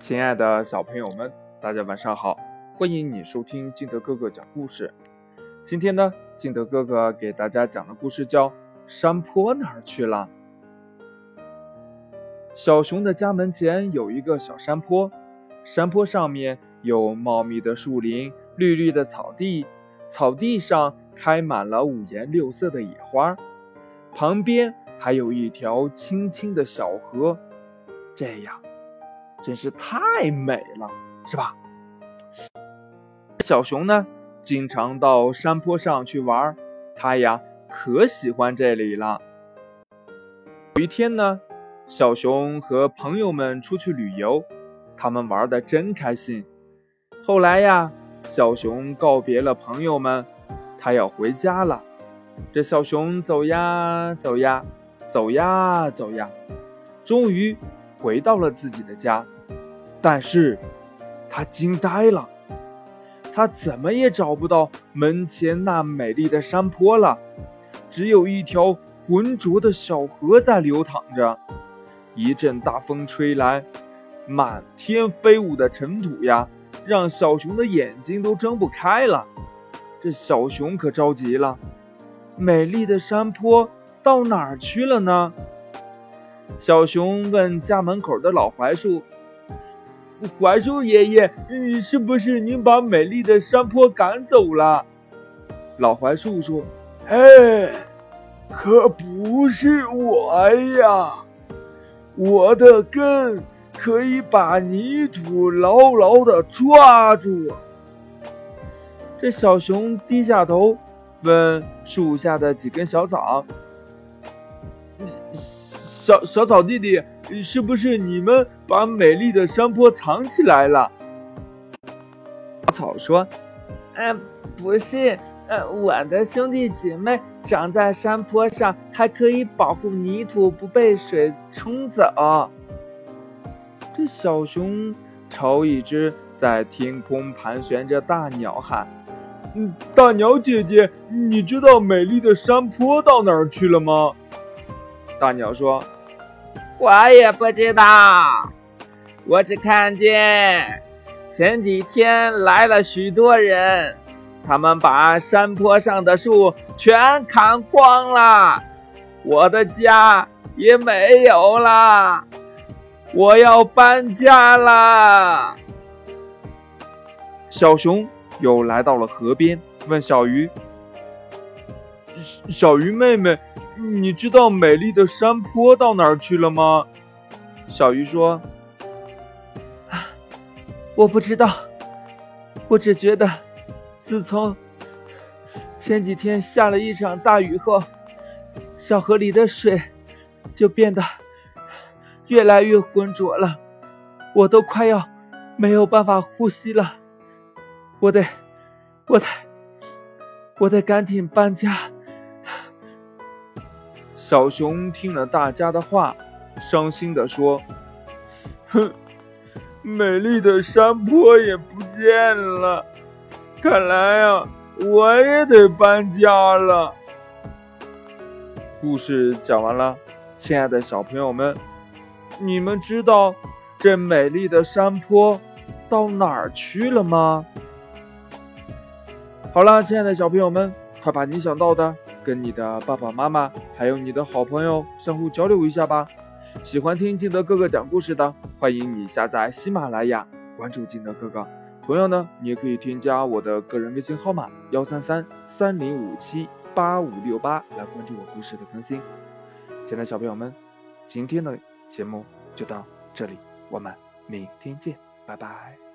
亲爱的小朋友们，大家晚上好！欢迎你收听金德哥哥讲故事。今天呢，金德哥哥给大家讲的故事叫《山坡哪儿去了》。小熊的家门前有一个小山坡，山坡上面有茂密的树林、绿绿的草地，草地上开满了五颜六色的野花，旁边还有一条清清的小河。这样。真是太美了，是吧？小熊呢，经常到山坡上去玩，它呀可喜欢这里了。有一天呢，小熊和朋友们出去旅游，他们玩的真开心。后来呀，小熊告别了朋友们，他要回家了。这小熊走呀走呀，走呀走呀，终于。回到了自己的家，但是，他惊呆了，他怎么也找不到门前那美丽的山坡了，只有一条浑浊的小河在流淌着。一阵大风吹来，满天飞舞的尘土呀，让小熊的眼睛都睁不开了。这小熊可着急了，美丽的山坡到哪儿去了呢？小熊问家门口的老槐树：“槐树爷爷，嗯，是不是您把美丽的山坡赶走了？”老槐树说：“哎，可不是我呀，我的根可以把泥土牢牢的抓住。”这小熊低下头问树下的几根小草。小小草弟弟，是不是你们把美丽的山坡藏起来了？小草说：“嗯，不是，呃，我的兄弟姐妹长在山坡上，还可以保护泥土不被水冲走。”这小熊朝一只在天空盘旋着大鸟喊：“嗯，大鸟姐姐，你知道美丽的山坡到哪儿去了吗？”大鸟说。我也不知道，我只看见前几天来了许多人，他们把山坡上的树全砍光了，我的家也没有了，我要搬家了。小熊又来到了河边，问小鱼：“小鱼妹妹。”你知道美丽的山坡到哪儿去了吗？小鱼说：“，我不知道。我只觉得，自从前几天下了一场大雨后，小河里的水就变得越来越浑浊了，我都快要没有办法呼吸了。我得，我得，我得赶紧搬家。”小熊听了大家的话，伤心地说：“哼，美丽的山坡也不见了，看来啊，我也得搬家了。”故事讲完了，亲爱的小朋友们，你们知道这美丽的山坡到哪儿去了吗？好了，亲爱的小朋友们，快把你想到的。跟你的爸爸妈妈还有你的好朋友相互交流一下吧。喜欢听金德哥哥讲故事的，欢迎你下载喜马拉雅，关注金德哥哥。同样呢，你也可以添加我的个人微信号码幺三三三零五七八五六八来关注我故事的更新。亲爱的小朋友们，今天的节目就到这里，我们明天见，拜拜。